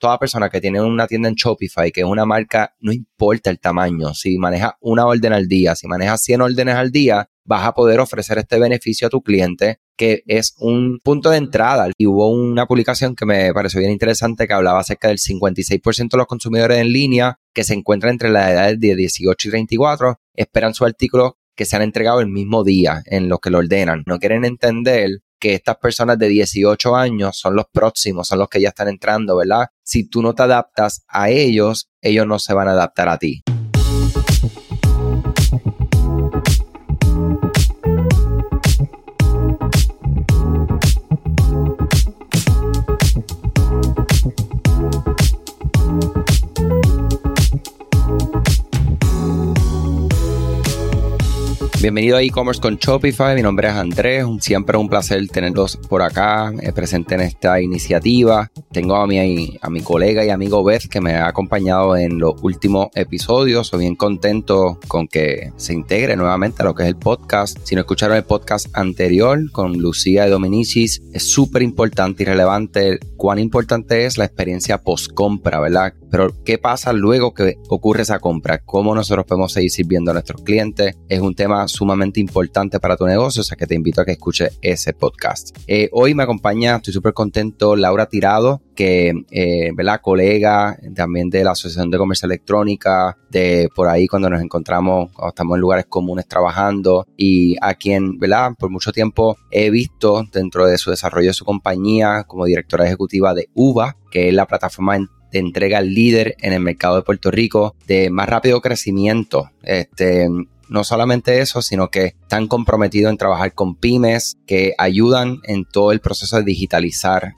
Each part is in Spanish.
toda persona que tiene una tienda en Shopify, que es una marca, no importa el tamaño, si maneja una orden al día, si maneja 100 órdenes al día, vas a poder ofrecer este beneficio a tu cliente que es un punto de entrada. Y hubo una publicación que me pareció bien interesante que hablaba acerca del 56% de los consumidores en línea que se encuentran entre las edades de 18 y 34 esperan su artículo que sean entregado el mismo día en lo que lo ordenan. No quieren entender que estas personas de 18 años son los próximos, son los que ya están entrando, ¿verdad? Si tú no te adaptas a ellos, ellos no se van a adaptar a ti. Bienvenido a e-commerce con Shopify. Mi nombre es Andrés. Siempre es un placer tenerlos por acá, eh, presente en esta iniciativa. Tengo a mi, a mi colega y amigo Beth que me ha acompañado en los últimos episodios. Soy bien contento con que se integre nuevamente a lo que es el podcast. Si no escucharon el podcast anterior con Lucía de Dominicis, es súper importante y relevante cuán importante es la experiencia post compra, ¿verdad? Pero ¿qué pasa luego que ocurre esa compra? ¿Cómo nosotros podemos seguir sirviendo a nuestros clientes? Es un tema sumamente importante para tu negocio, o sea que te invito a que escuches ese podcast. Eh, hoy me acompaña, estoy súper contento, Laura Tirado, que, eh, ¿verdad? Colega también de la Asociación de Comercio Electrónica, de por ahí cuando nos encontramos, cuando estamos en lugares comunes trabajando y a quien, ¿verdad? Por mucho tiempo he visto dentro de su desarrollo de su compañía como directora ejecutiva de UVA, que es la plataforma de entrega líder en el mercado de Puerto Rico de más rápido crecimiento. Este, no solamente eso, sino que están comprometidos en trabajar con pymes que ayudan en todo el proceso de digitalizar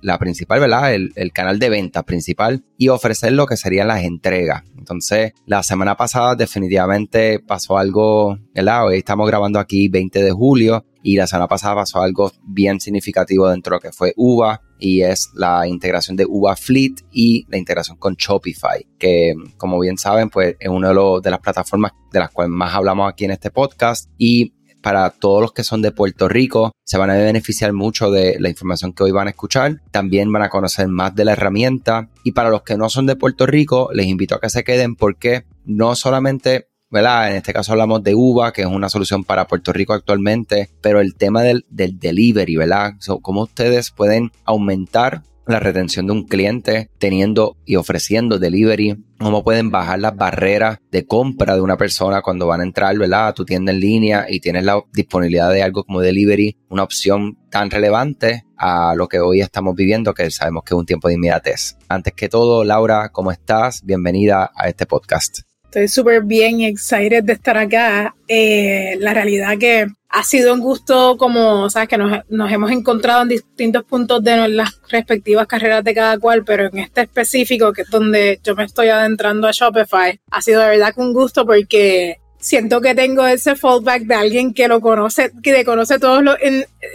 la principal, ¿verdad? El, canal de venta principal y ofrecer lo que serían las entregas. Entonces, la semana pasada definitivamente pasó algo, ¿verdad? Hoy estamos grabando aquí 20 de julio y la semana pasada pasó algo bien significativo dentro de lo que fue UVA y es la integración de UVA Fleet y la integración con Shopify, que como bien saben, pues es una de, de las plataformas de las cuales más hablamos aquí en este podcast y para todos los que son de Puerto Rico, se van a beneficiar mucho de la información que hoy van a escuchar. También van a conocer más de la herramienta. Y para los que no son de Puerto Rico, les invito a que se queden porque no solamente ¿verdad? En este caso hablamos de UVA, que es una solución para Puerto Rico actualmente, pero el tema del, delivery, ¿verdad? cómo ustedes pueden aumentar la retención de un cliente teniendo y ofreciendo delivery, cómo pueden bajar las barreras de compra de una persona cuando van a entrar, ¿verdad? A tu tienda en línea y tienes la disponibilidad de algo como delivery, una opción tan relevante a lo que hoy estamos viviendo, que sabemos que es un tiempo de inmediatez. Antes que todo, Laura, ¿cómo estás? Bienvenida a este podcast. Estoy súper bien y excited de estar acá. Eh, la realidad que ha sido un gusto como, sabes, que nos, nos, hemos encontrado en distintos puntos de las respectivas carreras de cada cual, pero en este específico, que es donde yo me estoy adentrando a Shopify, ha sido de verdad un gusto porque siento que tengo ese fallback de alguien que lo conoce, que conoce todas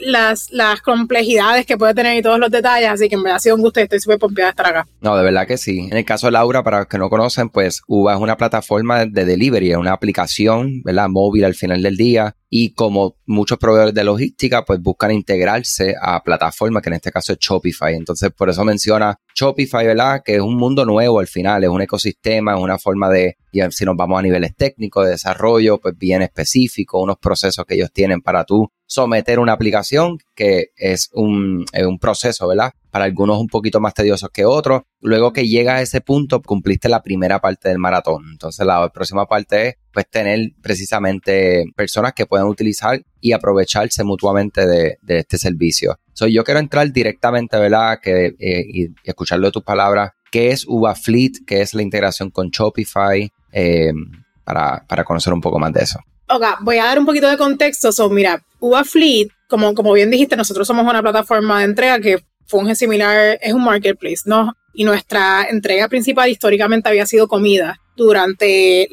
las, las complejidades que puede tener y todos los detalles, así que me ha sido un gusto y estoy súper pompeada de estar acá. No, de verdad que sí. En el caso de Laura, para los que no conocen, pues UVA es una plataforma de delivery, es una aplicación, ¿verdad? Móvil al final del día y como muchos proveedores de logística, pues buscan integrarse a plataformas, que en este caso es Shopify. Entonces, por eso menciona Shopify, ¿verdad? Que es un mundo nuevo al final, es un ecosistema, es una forma de, y si nos vamos a niveles técnicos de desarrollo, pues bien específico, unos procesos que ellos tienen para tú someter una aplicación, que es un, es un proceso, ¿verdad? Para algunos un poquito más tediosos que otros. Luego que llegas a ese punto, cumpliste la primera parte del maratón. Entonces, la próxima parte es, pues, tener precisamente personas que puedan utilizar y aprovecharse mutuamente de, este servicio. So, yo quiero entrar directamente, ¿verdad? Que, eh, y, escucharlo de tus palabras. ¿Qué es Uva Fleet? ¿Qué es la integración con Shopify? Eh, para, para conocer un poco más de eso. Ok, voy a dar un poquito de contexto. So, mira, Uva Fleet, como, como bien dijiste, nosotros somos una plataforma de entrega que funge similar, es un marketplace, ¿no? Y nuestra entrega principal históricamente había sido comida. Durante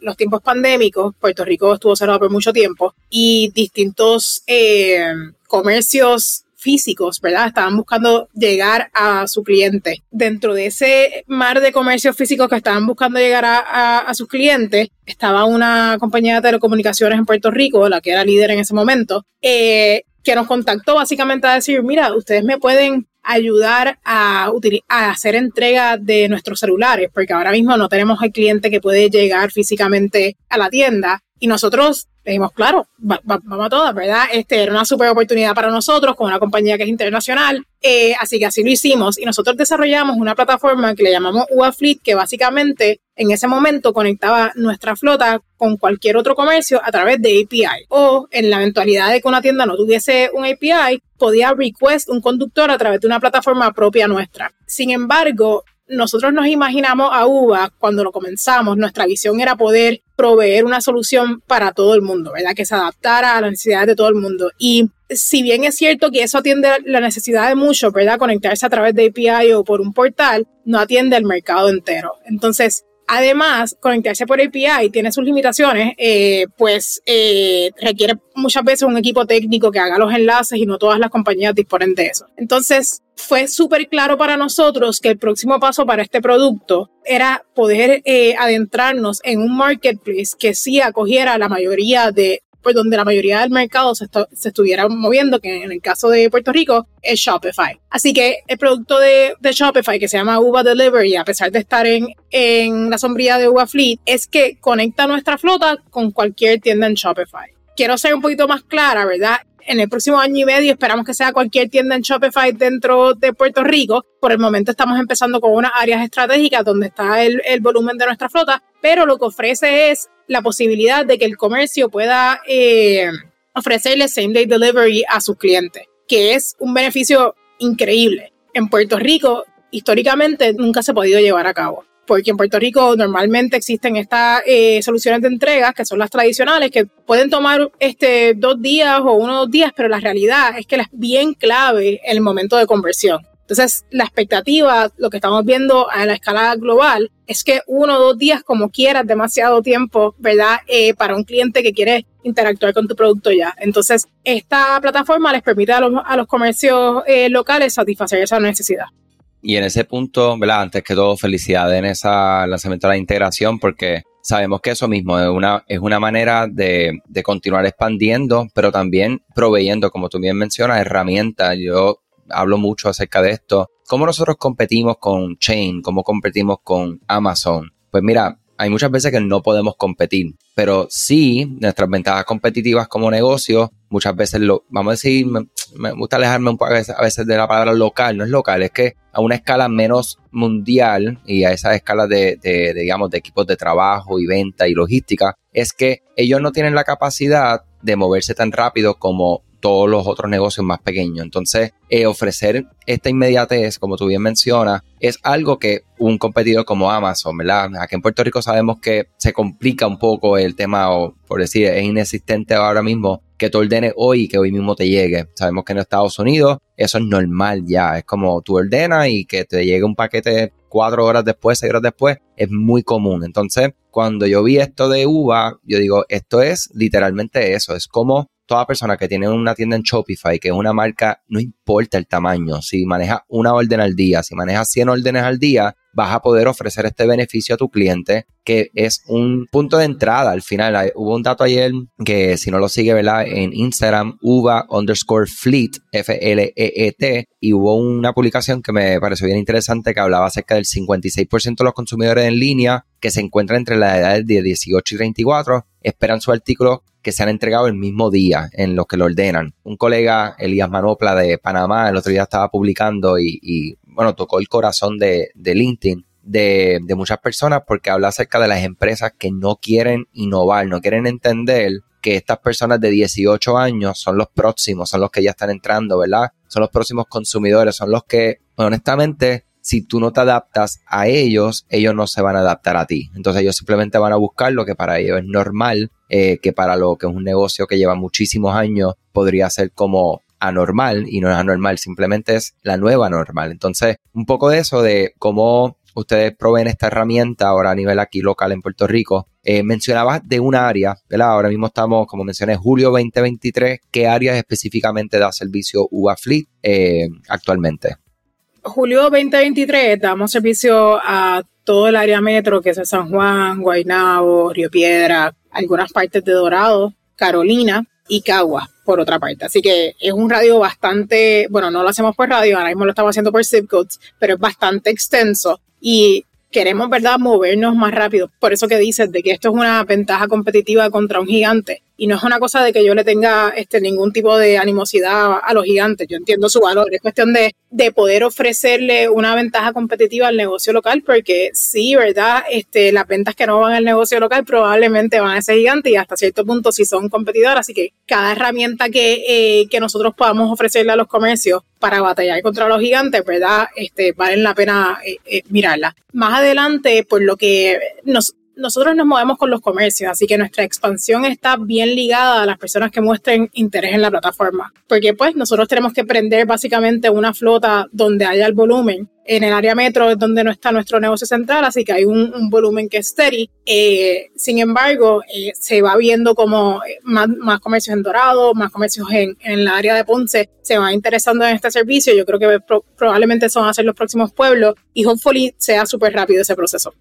los tiempos pandémicos, Puerto Rico estuvo cerrado por mucho tiempo y distintos eh, comercios físicos, ¿verdad? Estaban buscando llegar a su cliente. Dentro de ese mar de comercios físicos que estaban buscando llegar a, a, sus clientes, estaba una compañía de telecomunicaciones en Puerto Rico, la que era líder en ese momento, eh, que nos contactó básicamente a decir, mira, ustedes me pueden ayudar a, a hacer entrega de nuestros celulares, porque ahora mismo no tenemos el cliente que puede llegar físicamente a la tienda y nosotros dijimos, claro, vamos a todas, ¿verdad? Este era una super oportunidad para nosotros con una compañía que es internacional, eh, así que así lo hicimos y nosotros desarrollamos una plataforma que le llamamos UAFleet, que básicamente en ese momento conectaba nuestra flota con cualquier otro comercio a través de API o en la eventualidad de que una tienda no tuviese un API, podía request un conductor a través de una plataforma propia nuestra. Sin embargo, nosotros nos imaginamos a UVA cuando lo comenzamos, nuestra visión era poder proveer una solución para todo el mundo, ¿verdad? Que se adaptara a las necesidades de todo el mundo. Y si bien es cierto que eso atiende la necesidad de muchos, ¿verdad? Conectarse a través de API o por un portal, no atiende el mercado entero. Entonces, Además, conectarse por API tiene sus limitaciones, eh, pues eh, requiere muchas veces un equipo técnico que haga los enlaces y no todas las compañías disponen de eso. Entonces, fue súper claro para nosotros que el próximo paso para este producto era poder eh, adentrarnos en un marketplace que sí acogiera a la mayoría de por donde la mayoría del mercado se, estuviera moviendo, que en el caso de Puerto Rico es Shopify. Así que el producto de, Shopify, que se llama Uva Delivery, a pesar de estar en, en la sombría de Uva Fleet, es que conecta nuestra flota con cualquier tienda en Shopify. Quiero ser un poquito más clara, ¿verdad? en el próximo año y medio esperamos que sea cualquier tienda en Shopify dentro de Puerto Rico. Por el momento estamos empezando con unas áreas estratégicas donde está el, el volumen de nuestra flota, pero lo que ofrece es la posibilidad de que el comercio pueda eh, ofrecerle same day delivery a sus clientes, que es un beneficio increíble. En Puerto Rico, históricamente, nunca se ha podido llevar a cabo porque en Puerto Rico normalmente existen estas eh, soluciones de entrega que son las tradicionales, que pueden tomar este, dos días o uno o dos días, pero la realidad es que es bien clave el momento de conversión. Entonces, la expectativa, lo que estamos viendo a la escala global, es que uno o dos días, como quieras, demasiado tiempo, ¿verdad? Eh, para un cliente que quiere interactuar con tu producto ya. Entonces, esta plataforma les permite a los, comercios eh, locales satisfacer esa necesidad. Y en ese punto, ¿verdad? Antes que todo, felicidades en ese lanzamiento de la integración porque sabemos que eso mismo es una, es una manera de, de continuar expandiendo, pero también proveyendo, como tú bien mencionas, herramientas. Yo hablo mucho acerca de esto. ¿Cómo nosotros competimos con Chain? ¿Cómo competimos con Amazon? Pues mira, hay muchas veces que no podemos competir, pero sí nuestras ventajas competitivas como negocio, muchas veces lo, vamos a decir, me, gusta alejarme un poco a veces, de la palabra local, no es local, es que a una escala menos mundial y a esa escala de, de, digamos, de equipos de trabajo y venta y logística, es que ellos no tienen la capacidad de moverse tan rápido como todos los otros negocios más pequeños. Entonces, eh, ofrecer esta inmediatez, como tú bien mencionas, es algo que un competidor como Amazon, ¿verdad? Aquí en Puerto Rico sabemos que se complica un poco el tema, o por decir, es inexistente ahora mismo que tú ordenes hoy y que hoy mismo te llegue. Sabemos que en Estados Unidos eso es normal ya, es como tú ordenas y que te llegue un paquete cuatro horas después, seis horas después, es muy común. Entonces, cuando yo vi esto de uva, yo digo, esto es literalmente eso, es como toda persona que tiene una tienda en Shopify, que es una marca, no importa el tamaño, si maneja una orden al día, si manejas 100 órdenes al día, vas a poder ofrecer este beneficio a tu cliente, que es un punto de entrada. Al final, hubo un dato ayer que si no lo sigue, ¿verdad? En Instagram, uva underscore fleet, F-L-E-E-T, y hubo una publicación que me pareció bien interesante que hablaba acerca del 56% de los consumidores en línea que se encuentran entre la edad de 18 y 34 esperan su artículo que se han entregado el mismo día en los que lo ordenan. Un colega, Elías Manopla de Panamá, el otro día estaba publicando y, bueno, tocó el corazón de, de LinkedIn de, de, muchas personas porque habla acerca de las empresas que no quieren innovar, no quieren entender que estas personas de 18 años son los próximos, son los que ya están entrando, ¿verdad? Son los próximos consumidores, son los que, honestamente, si tú no te adaptas a ellos, ellos no se van a adaptar a ti. Entonces ellos simplemente van a buscar lo que para ellos es normal, eh, que para lo que es un negocio que lleva muchísimos años podría ser como anormal y no es anormal, simplemente es la nueva normal. Entonces, un poco de eso de cómo ustedes proveen esta herramienta ahora a nivel aquí local en Puerto Rico. Eh, mencionabas de un área, ¿verdad? Ahora mismo estamos, como mencioné, julio 2023. ¿Qué áreas específicamente da servicio UBA Fleet eh, actualmente? Julio 2023 damos servicio a todo el área metro, que es San Juan, Guaynabo, Río Piedra, algunas partes de Dorado, Carolina y Cagua. por otra parte. Así que es un radio bastante, bueno, no lo hacemos por radio, ahora mismo lo estamos haciendo por zip codes, pero es bastante extenso y queremos, ¿verdad?, movernos más rápido. Por eso que dices de que esto es una ventaja competitiva contra un gigante. Y no es una cosa de que yo le tenga este, ningún tipo de animosidad a los gigantes. Yo entiendo su valor. Es cuestión de, de poder ofrecerle una ventaja competitiva al negocio local, porque sí, ¿verdad? Este, las ventas que no van al negocio local probablemente van a ese gigante y hasta cierto punto sí son competidoras. Así que cada herramienta que, eh, que nosotros podamos ofrecerle a los comercios para batallar contra los gigantes, ¿verdad? Este, valen la pena eh, eh, mirarla. Más adelante, por lo que nos, nosotros nos movemos con los comercios, así que nuestra expansión está bien ligada a las personas que muestren interés en la plataforma, porque pues nosotros tenemos que prender básicamente una flota donde haya el volumen. En el área metro es donde no está nuestro negocio central, así que hay un, volumen que es steady. Eh, sin embargo, eh, se va viendo como eh, más, más, comercios en Dorado, más comercios en, en el área de Ponce se van interesando en este servicio. Yo creo que probablemente son a ser los próximos pueblos y hopefully sea súper rápido ese proceso.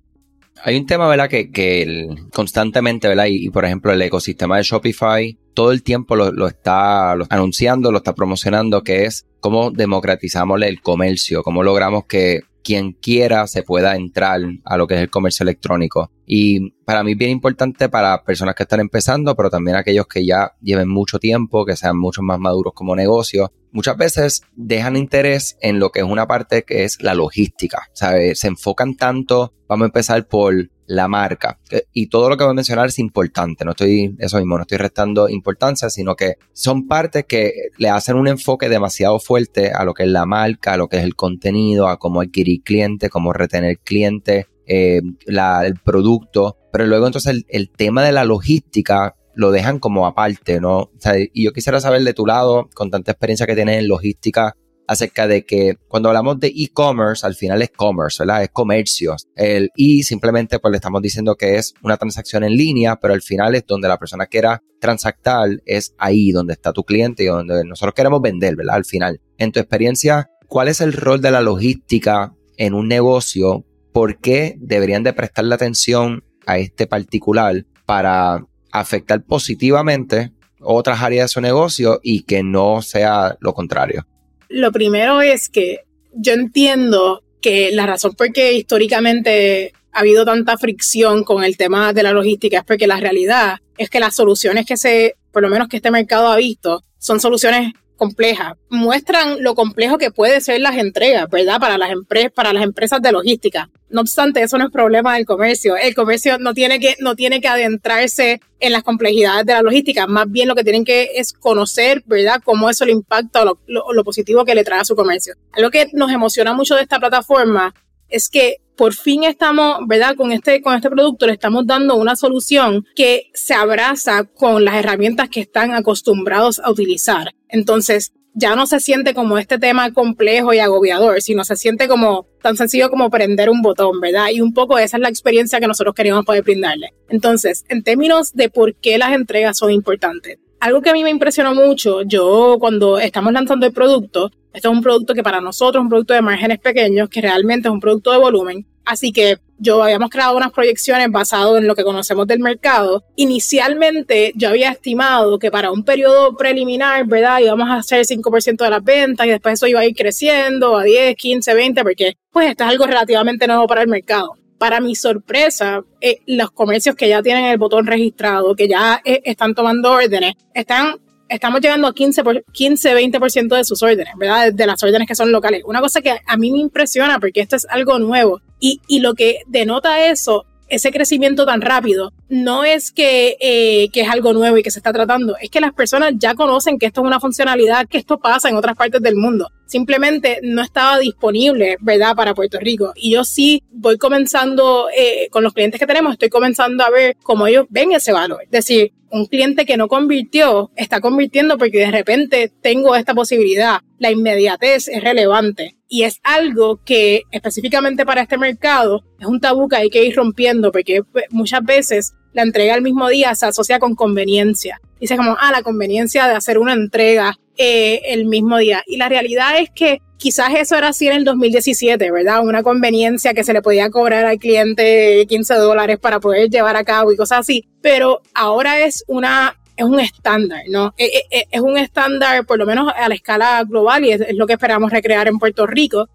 Hay un tema, ¿verdad? Que, que constantemente, ¿verdad? Y, por ejemplo, el ecosistema de Shopify todo el tiempo lo, está anunciando, lo está promocionando, que es cómo democratizamos el comercio, cómo logramos que quien quiera se pueda entrar a lo que es el comercio electrónico. Y para mí es bien importante para personas que están empezando, pero también aquellos que ya lleven mucho tiempo, que sean mucho más maduros como negocio. Muchas veces dejan interés en lo que es una parte que es la logística. ¿sabes? Se enfocan tanto, vamos a empezar por la marca. Y todo lo que voy a mencionar es importante, no estoy, eso mismo, no estoy restando importancia, sino que son partes que le hacen un enfoque demasiado fuerte a lo que es la marca, a lo que es el contenido, a cómo adquirir cliente, cómo retener cliente, eh, el producto, pero luego entonces el, tema de la logística lo dejan como aparte, ¿no? y yo quisiera saber de tu lado, con tanta experiencia que tienes en logística, acerca de que cuando hablamos de e-commerce, al final es commerce, ¿verdad? Es comercio. El e simplemente pues le estamos diciendo que es una transacción en línea, pero al final es donde la persona quiera transactar, es ahí donde está tu cliente y donde nosotros queremos vender, ¿verdad? Al final. En tu experiencia, ¿cuál es el rol de la logística en un negocio? ¿Por qué deberían de prestarle atención a este particular para afectar positivamente otras áreas de su negocio y que no sea lo contrario? Lo primero es que yo entiendo que la razón por qué históricamente ha habido tanta fricción con el tema de la logística es porque la realidad es que las soluciones que se, por lo menos que este mercado ha visto, son soluciones complejas. Muestran lo complejo que puede ser las entregas, ¿verdad? Para las, para las empresas de logística. No obstante, eso no es problema del comercio. El comercio no tiene que, no tiene que adentrarse en las complejidades de la logística. Más bien lo que tienen que es conocer, ¿verdad? Cómo eso le impacta o lo, lo positivo que le trae a su comercio. Algo que nos emociona mucho de esta plataforma es que por fin estamos, ¿verdad? Con este, con este producto le estamos dando una solución que se abraza con las herramientas que están acostumbrados a utilizar. Entonces, ya no se siente como este tema complejo y agobiador, sino se siente como tan sencillo como prender un botón, ¿verdad? Y un poco esa es la experiencia que nosotros queríamos poder brindarle. Entonces, en términos de por qué las entregas son importantes, algo que a mí me impresionó mucho, yo cuando estamos lanzando el producto, esto es un producto que para nosotros es un producto de márgenes pequeños, que realmente es un producto de volumen. Así que yo habíamos creado unas proyecciones basadas en lo que conocemos del mercado. Inicialmente yo había estimado que para un periodo preliminar, ¿verdad? Íbamos a hacer 5% de las ventas y después eso iba a ir creciendo a 10, 15, 20, porque pues esto es algo relativamente nuevo para el mercado. Para mi sorpresa, eh, los comercios que ya tienen el botón registrado, que ya eh, están tomando órdenes, están estamos llegando a 15, 15 20% de sus órdenes, ¿verdad? De las órdenes que son locales. Una cosa que a mí me impresiona porque esto es algo nuevo y, y lo que denota eso ese crecimiento tan rápido no es que, eh, que, es algo nuevo y que se está tratando, es que las personas ya conocen que esto es una funcionalidad, que esto pasa en otras partes del mundo. Simplemente no estaba disponible, ¿verdad?, para Puerto Rico. Y yo sí voy comenzando, eh, con los clientes que tenemos, estoy comenzando a ver cómo ellos ven ese valor. Es decir, un cliente que no convirtió está convirtiendo porque de repente tengo esta posibilidad. La inmediatez es relevante y es algo que específicamente para este mercado es un tabú que hay que ir rompiendo porque pues, muchas veces la entrega al mismo día se asocia con conveniencia. Dice como, ah, la conveniencia de hacer una entrega eh, el mismo día. Y la realidad es que quizás eso era así en el 2017, ¿verdad? Una conveniencia que se le podía cobrar al cliente 15 dólares para poder llevar a cabo y cosas así. Pero ahora es una es un estándar, ¿no? Eh, eh, eh, es, un estándar, por lo menos a la escala global, y es, lo que esperamos recrear en Puerto Rico,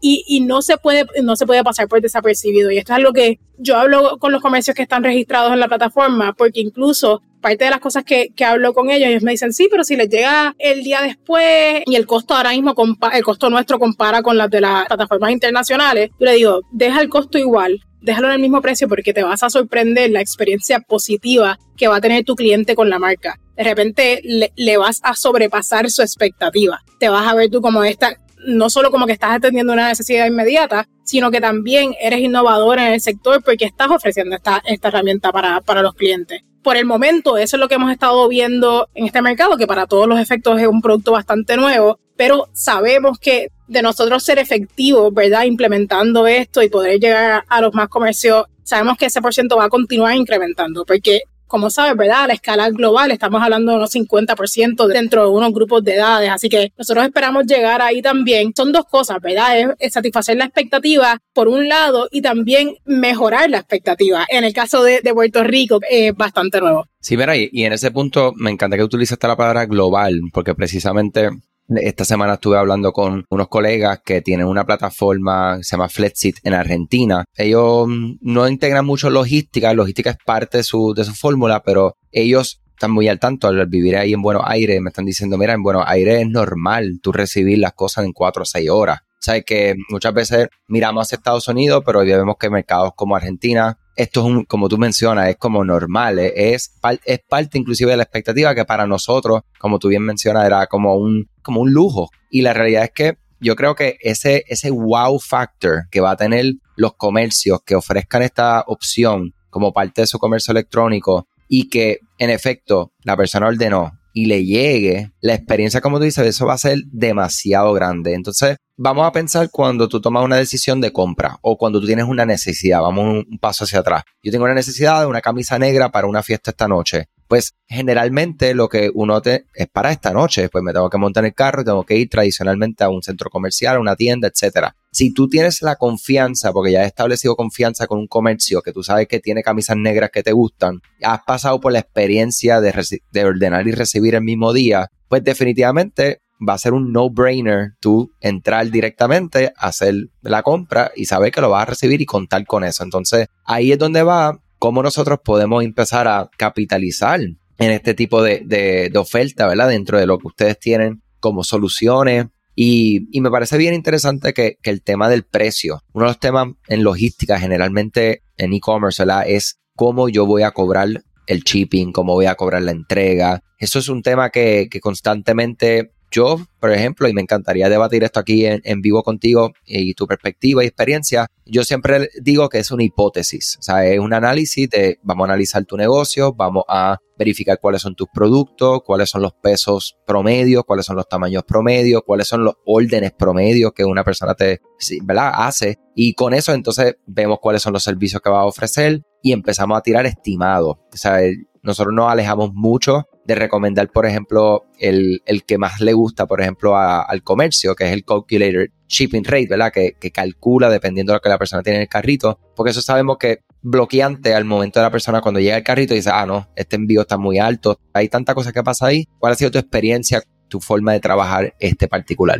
y, y, no, se puede, no se puede pasar por desapercibido. Y esto es algo que yo hablo con los comercios que están registrados en la plataforma, porque incluso parte de las cosas que, que, hablo con ellos, ellos me dicen, sí, pero si les llega el día después y el costo ahora mismo, el costo nuestro compara con las de las plataformas internacionales, yo le digo, deja el costo igual, déjalo en el mismo precio porque te vas a sorprender la experiencia positiva que va a tener tu cliente con la marca. De repente le, vas a sobrepasar su expectativa. Te vas a ver tú como esta, no solo como que estás atendiendo una necesidad inmediata, sino que también eres innovador en el sector porque estás ofreciendo esta, esta herramienta para, para los clientes por el momento eso es lo que hemos estado viendo en este mercado, que para todos los efectos es un producto bastante nuevo, pero sabemos que de nosotros ser efectivos, ¿verdad? Implementando esto y poder llegar a los más comercios, sabemos que ese por ciento va a continuar incrementando, porque como sabes, ¿verdad? A la escala global estamos hablando de unos 50% dentro de unos grupos de edades, así que nosotros esperamos llegar ahí también. Son dos cosas, ¿verdad? Es, satisfacer la expectativa por un lado y también mejorar la expectativa. En el caso de, Puerto Rico es bastante nuevo. Sí, mira, y, y en ese punto me encanta que utilizaste la palabra global, porque precisamente esta semana estuve hablando con unos colegas que tienen una plataforma se llama Flexit en Argentina. Ellos no integran mucho logística, logística es parte de su, de su fórmula, pero ellos están muy al tanto al vivir ahí en Buenos Aires. Me están diciendo, mira, en Buenos Aires es normal tú recibir las cosas en cuatro o seis horas. O sea, que muchas veces miramos a Estados Unidos, pero hoy vemos que mercados como Argentina esto es un, como tú mencionas, es como normal, es, es parte inclusive de la expectativa que para nosotros, como tú bien mencionas, era como un, como un lujo. Y la realidad es que yo creo que ese, ese wow factor que va a tener los comercios que ofrezcan esta opción como parte de su comercio electrónico y que en efecto la persona ordenó y le llegue, la experiencia, como tú dices, eso va a ser demasiado grande. Entonces, vamos a pensar cuando tú tomas una decisión de compra o cuando tú tienes una necesidad. Vamos un paso hacia atrás. Yo tengo una necesidad de una camisa negra para una fiesta esta noche pues generalmente lo que uno te es para esta noche, pues me tengo que montar en el carro y tengo que ir tradicionalmente a un centro comercial, a una tienda, etcétera. Si tú tienes la confianza, porque ya has establecido confianza con un comercio que tú sabes que tiene camisas negras que te gustan, has pasado por la experiencia de, de ordenar y recibir el mismo día, pues definitivamente va a ser un no-brainer tú entrar directamente, hacer la compra y saber que lo vas a recibir y contar con eso. Entonces ahí es donde va cómo nosotros podemos empezar a capitalizar en este tipo de, de, oferta, ¿verdad? Dentro de lo que ustedes tienen como soluciones. Y, me parece bien interesante que, que, el tema del precio, uno de los temas en logística generalmente en e-commerce. Es cómo yo voy a cobrar el shipping, cómo voy a cobrar la entrega. Eso es un tema que, que constantemente yo, por ejemplo, y me encantaría debatir esto aquí en, vivo contigo y tu perspectiva y experiencia, yo siempre digo que es una hipótesis, o sea, es un análisis de, vamos a analizar tu negocio, vamos a verificar cuáles son tus productos, cuáles son los pesos promedios, cuáles son los tamaños promedios, cuáles son los órdenes promedios que una persona te, ¿verdad? hace. Y con eso entonces vemos cuáles son los servicios que va a ofrecer y empezamos a tirar estimados. O sea, nosotros nos alejamos mucho de recomendar, por ejemplo, el, el que más le gusta, por ejemplo, al comercio, que es el Calculator Shipping Rate, ¿verdad? Que, que, calcula dependiendo de lo que la persona tiene en el carrito, porque eso sabemos que bloqueante al momento de la persona cuando llega el carrito y dice, ah, no, este envío está muy alto, hay tanta cosa que pasa ahí. ¿Cuál ha sido tu experiencia, tu forma de trabajar este particular?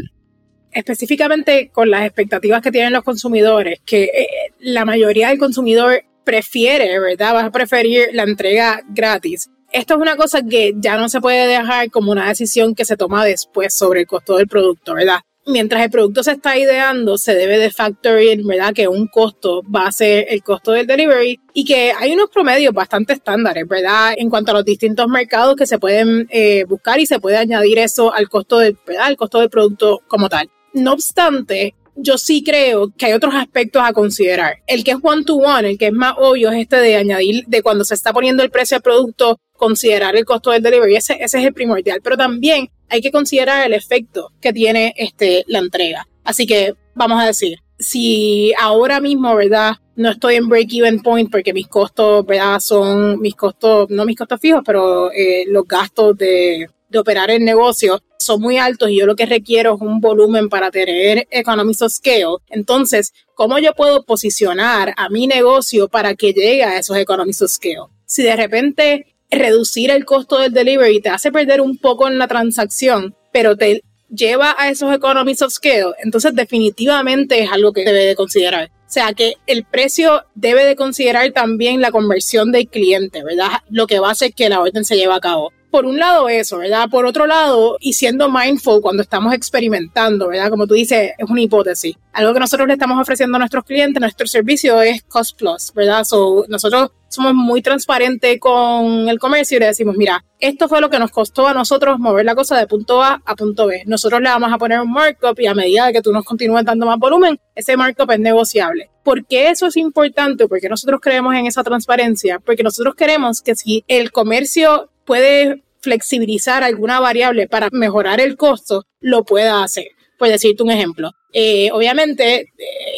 Específicamente con las expectativas que tienen los consumidores, que eh, la mayoría del consumidor prefiere, ¿verdad? Vas a preferir la entrega gratis esto es una cosa que ya no se puede dejar como una decisión que se toma después sobre el costo del producto, ¿verdad? Mientras el producto se está ideando, se debe de factor in, ¿verdad? Que un costo va a ser el costo del delivery y que hay unos promedios bastante estándares, ¿verdad? En cuanto a los distintos mercados que se pueden eh, buscar y se puede añadir eso al costo del, ¿verdad? Al costo del producto como tal. No obstante, yo sí creo que hay otros aspectos a considerar. El que es one to one, el que es más obvio es este de añadir, de cuando se está poniendo el precio del producto, considerar el costo del delivery. Ese, ese es el primordial. Pero también hay que considerar el efecto que tiene este, la entrega. Así que vamos a decir, si ahora mismo, ¿verdad? No estoy en break-even point porque mis costos, ¿verdad? Son mis costos, no mis costos fijos, pero eh, los gastos de, de operar el negocio son muy altos y yo lo que requiero es un volumen para tener economies of scale. Entonces, ¿cómo yo puedo posicionar a mi negocio para que llegue a esos economies of scale? Si de repente reducir el costo del delivery te hace perder un poco en la transacción, pero te lleva a esos economies of scale, entonces definitivamente es algo que debe de considerar. O sea que el precio debe de considerar también la conversión del cliente, ¿verdad? Lo que va a hacer que la orden se lleve a cabo por un lado eso, ¿verdad? Por otro lado, y siendo mindful cuando estamos experimentando, ¿verdad? Como tú dices, es una hipótesis. Algo que nosotros le estamos ofreciendo a nuestros clientes, nuestro servicio es cost plus, ¿verdad? So, nosotros somos muy transparentes con el comercio y le decimos, mira, esto fue lo que nos costó a nosotros mover la cosa de punto A a punto B. Nosotros le vamos a poner un markup y a medida que tú nos continúes dando más volumen, ese markup es negociable. ¿Por qué eso es importante? Porque nosotros creemos en esa transparencia, porque nosotros queremos que si el comercio puede flexibilizar alguna variable para mejorar el costo, lo pueda hacer. Por decirte un ejemplo. Eh, obviamente, eh,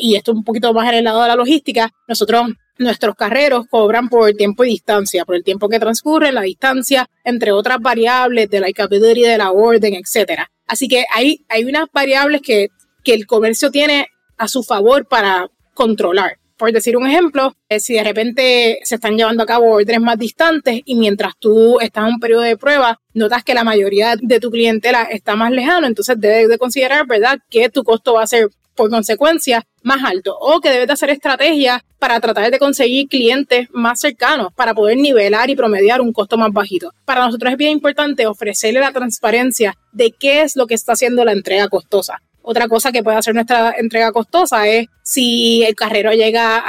y esto un poquito más en el lado de la logística, nosotros nuestros carreros cobran por tiempo y distancia, por el tiempo que transcurre, la distancia, entre otras variables de la capability de la orden, etcétera. Así que hay, hay unas variables que, que el comercio tiene a su favor para controlar. Por decir un ejemplo, eh, si de repente se están llevando a cabo órdenes más distantes y mientras tú estás en un periodo de prueba, notas que la mayoría de tu clientela está más lejano, entonces debes de considerar, ¿verdad?, que tu costo va a ser por consecuencia más alto o que debes de hacer estrategias para tratar de conseguir clientes más cercanos para poder nivelar y promediar un costo más bajito. Para nosotros es bien importante ofrecerle la transparencia de qué es lo que está haciendo la entrega costosa. Otra cosa que puede hacer nuestra entrega costosa es si el carrero llega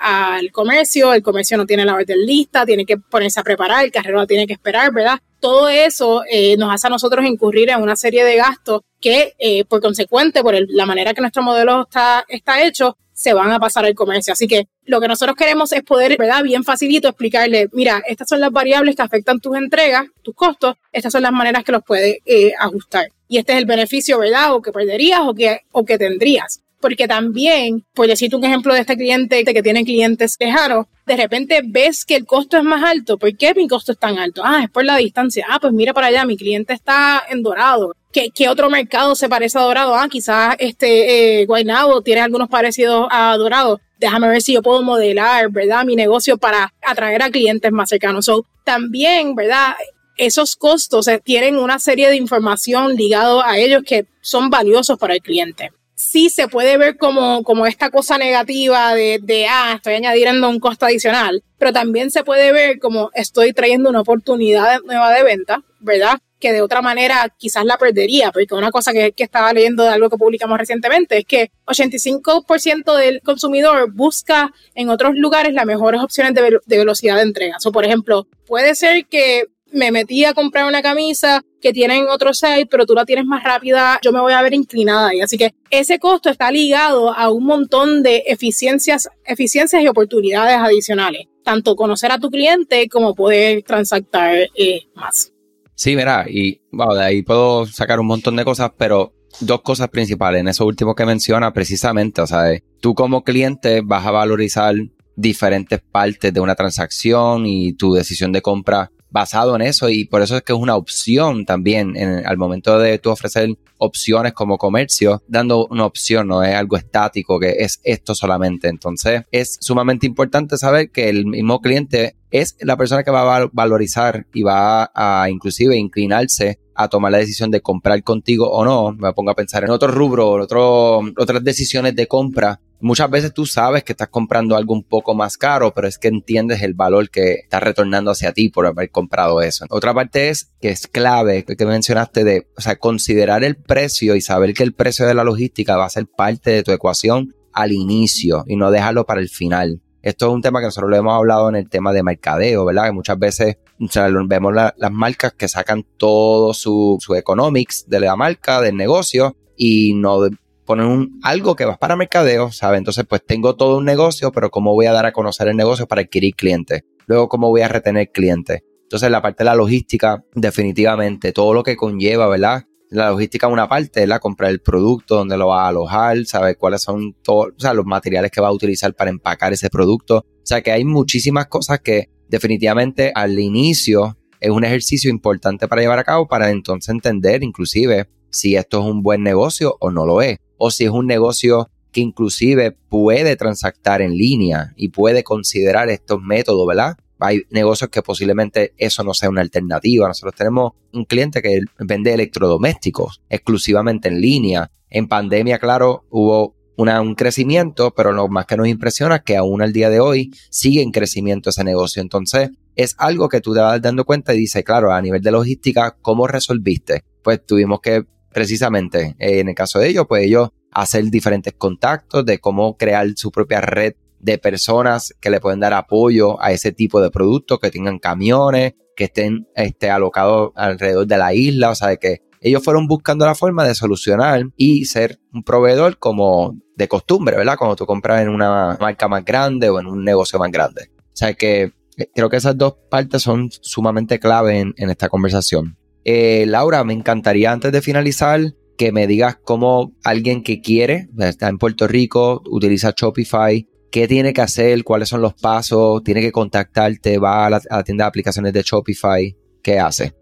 al comercio, el comercio no tiene la orden lista, tiene que ponerse a preparar, el carrero la tiene que esperar, ¿verdad? Todo eso eh, nos hace a nosotros incurrir en una serie de gastos que, eh, por consecuente, por la manera que nuestro modelo está, está hecho, se van a pasar al comercio. Así que lo que nosotros queremos es poder, ¿verdad? Bien facilito explicarle, mira, estas son las variables que afectan tus entregas, tus costos, estas son las maneras que los puedes eh, ajustar. Y este es el beneficio, ¿verdad? O que perderías o que, o que tendrías porque también, por decirte un ejemplo de este cliente que tiene clientes lejanos, de repente ves que el costo es más alto. ¿Por qué mi costo es tan alto? Ah, es por la distancia. Ah, pues mira para allá, mi cliente está en Dorado. ¿Qué, qué otro mercado se parece a Dorado? Ah, quizás este eh, Guaynabo tiene algunos parecidos a Dorado. Déjame ver si yo puedo modelar, ¿verdad? Mi negocio para atraer a clientes más cercanos. So, también, ¿verdad? Esos costos tienen una serie de información ligado a ellos que son valiosos para el cliente sí se puede ver como, como esta cosa negativa de, de, ah, estoy añadiendo un costo adicional, pero también se puede ver como estoy trayendo una oportunidad nueva de venta, ¿verdad? Que de otra manera quizás la perdería, porque una cosa que, que estaba leyendo de algo que publicamos recientemente es que 85% del consumidor busca en otros lugares las mejores opciones de, de velocidad de entrega. O, por ejemplo, puede ser que me metí a comprar una camisa que tienen otro site, pero tú la tienes más rápida, yo me voy a ver inclinada ahí. Así que ese costo está ligado a un montón de eficiencias, eficiencias y oportunidades adicionales. Tanto conocer a tu cliente como poder transactar eh, más. Sí, mira, y de ahí puedo sacar un montón de cosas, pero dos cosas principales en eso último que menciona precisamente, o sea, tú como cliente vas a valorizar diferentes partes de una transacción y tu decisión de compra basado en eso y por eso es que es una opción también en, al momento de tú ofrecer opciones como comercio, dando una opción, no es algo estático que es esto solamente. Entonces es sumamente importante saber que el mismo cliente es la persona que va a valorizar y va a inclusive inclinarse a tomar la decisión de comprar contigo o no. Me pongo a pensar en otro rubro, otro, otras decisiones de compra Muchas veces tú sabes que estás comprando algo un poco más caro, pero es que entiendes el valor que está retornando hacia ti por haber comprado eso. Otra parte es que es clave, que mencionaste de, o sea, considerar el precio y saber que el precio de la logística va a ser parte de tu ecuación al inicio y no dejarlo para el final. Esto es un tema que nosotros lo hemos hablado en el tema de mercadeo, ¿verdad? Que muchas veces o sea, vemos las marcas que sacan todo su, su economics de la marca, del negocio, y no poner un, algo que va para mercadeo, ¿sabes? Entonces, pues tengo todo un negocio, pero ¿cómo voy a dar a conocer el negocio para adquirir clientes? Luego, ¿cómo voy a retener clientes? Entonces, la parte de la logística, definitivamente, todo lo que conlleva, ¿verdad? La logística una parte, la Comprar el producto, dónde lo va a alojar, saber cuáles son todos, los materiales que va a utilizar para empacar ese producto. O sea, que hay muchísimas cosas que definitivamente al inicio es un ejercicio importante para llevar a cabo para entonces entender inclusive si esto es un buen negocio o no lo es o si es un negocio que inclusive puede transactar en línea y puede considerar estos métodos, ¿verdad? hay negocios que posiblemente eso no sea una alternativa. Nosotros tenemos un cliente que vende electrodomésticos exclusivamente en línea. En pandemia, claro, hubo un crecimiento, pero lo más que nos impresiona es que aún al día de hoy sigue en crecimiento ese negocio. Entonces, es algo que tú te vas dando cuenta y dices, claro, a nivel de logística, ¿cómo resolviste? Pues tuvimos que, precisamente, eh, en el caso de ellos, pues ellos hacer diferentes contactos de cómo crear su propia red de personas que le pueden dar apoyo a ese tipo de productos, que tengan camiones, que estén este, alocados alrededor de la isla, o sea, de que ellos fueron buscando la forma de solucionar y ser un proveedor como de costumbre, ¿verdad? Cuando tú compras en una marca más grande o en un negocio más grande. O sea que eh, creo que esas dos partes son sumamente clave en, esta conversación. Eh, Laura, me encantaría antes de finalizar que me digas cómo alguien que quiere, está en Puerto Rico, utiliza Shopify, qué tiene que hacer, cuáles son los pasos, tiene que contactarte, va a la, a la tienda de aplicaciones de Shopify, ¿qué hace?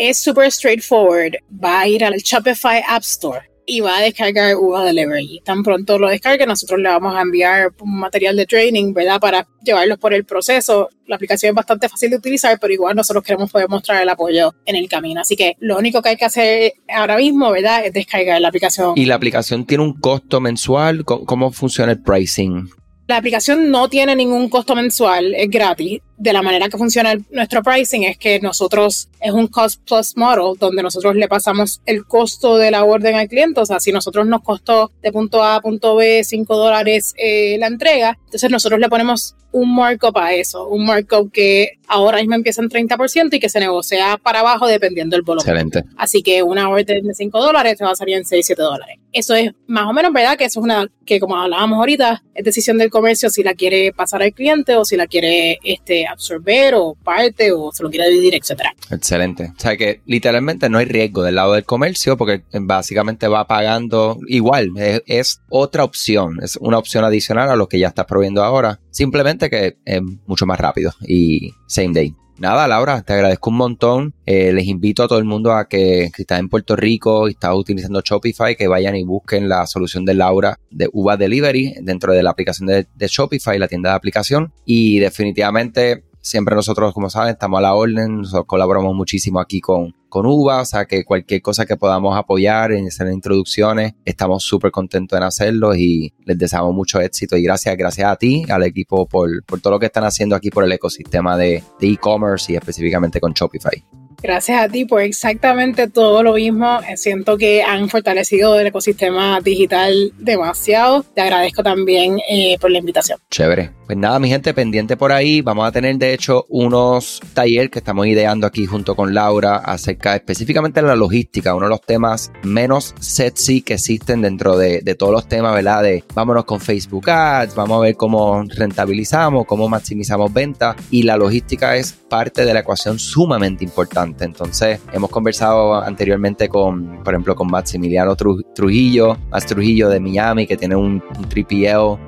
es súper straightforward. Va a ir al Shopify App Store y va a descargar Uva Delivery. Tan pronto lo descargue, nosotros le vamos a enviar un material de training, ¿verdad? Para llevarlos por el proceso. La aplicación es bastante fácil de utilizar, pero igual nosotros queremos poder mostrar el apoyo en el camino. Así que lo único que hay que hacer ahora mismo, ¿verdad? Es descargar la aplicación. ¿Y la aplicación tiene un costo mensual? ¿Cómo, funciona el pricing? La aplicación no tiene ningún costo mensual, es gratis. De la manera que funciona nuestro pricing es que nosotros es un cost plus model donde nosotros le pasamos el costo de la orden al cliente. O sea, si nosotros nos costó de punto A a punto B 5 dólares eh, la entrega, entonces nosotros le ponemos un markup a eso, un markup que ahora mismo empieza en 30% y que se negocia para abajo dependiendo del volumen. Excelente. Así que una orden de 5 dólares te va a salir en 6, 7 dólares. Eso es más o menos, ¿verdad? Que eso es una, que como hablábamos ahorita, es decisión del comercio si la quiere pasar al cliente o si la quiere este, absorber o parte o se lo quiere dividir, etcétera. Excelente. O sea que literalmente no hay riesgo del lado del comercio porque básicamente va pagando igual. Es, otra opción, es una opción adicional a lo que ya estás proveyendo ahora. Simplemente que es mucho más rápido y same day. Nada, Laura, te agradezco un montón. Eh, les invito a todo el mundo a que, si está en Puerto Rico y está utilizando Shopify, que vayan y busquen la solución de Laura de Uva Delivery dentro de la aplicación de, de Shopify, la tienda de aplicación. Y definitivamente Siempre nosotros, como saben, estamos a la orden, nosotros colaboramos muchísimo aquí con, con UVA, o sea que cualquier cosa que podamos apoyar en hacer introducciones, estamos súper contentos en hacerlo y les deseamos mucho éxito y gracias, gracias a ti, al equipo por, por todo lo que están haciendo aquí por el ecosistema de e-commerce y específicamente con Shopify. Gracias a ti por exactamente todo lo mismo. Siento que han fortalecido el ecosistema digital demasiado. Te agradezco también eh, por la invitación. Chévere. Pues nada, mi gente, pendiente por ahí. Vamos a tener, de hecho, unos talleres que estamos ideando aquí junto con Laura acerca específicamente de la logística, uno de los temas menos sexy que existen dentro de, de todos los temas, ¿verdad? De vámonos con Facebook Ads, vamos a ver cómo rentabilizamos, cómo maximizamos ventas y la logística es parte de la ecuación sumamente importante entonces, hemos conversado anteriormente con, por ejemplo, con Maximiliano Trujillo, Max Trujillo de Miami, que tiene un, un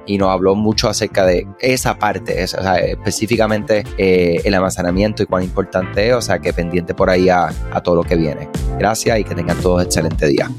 y nos habló mucho acerca de esa parte, específicamente eh, el almacenamiento y cuán importante es, o sea, que pendiente por ahí a, a todo lo que viene. Gracias y que tengan todos excelente día.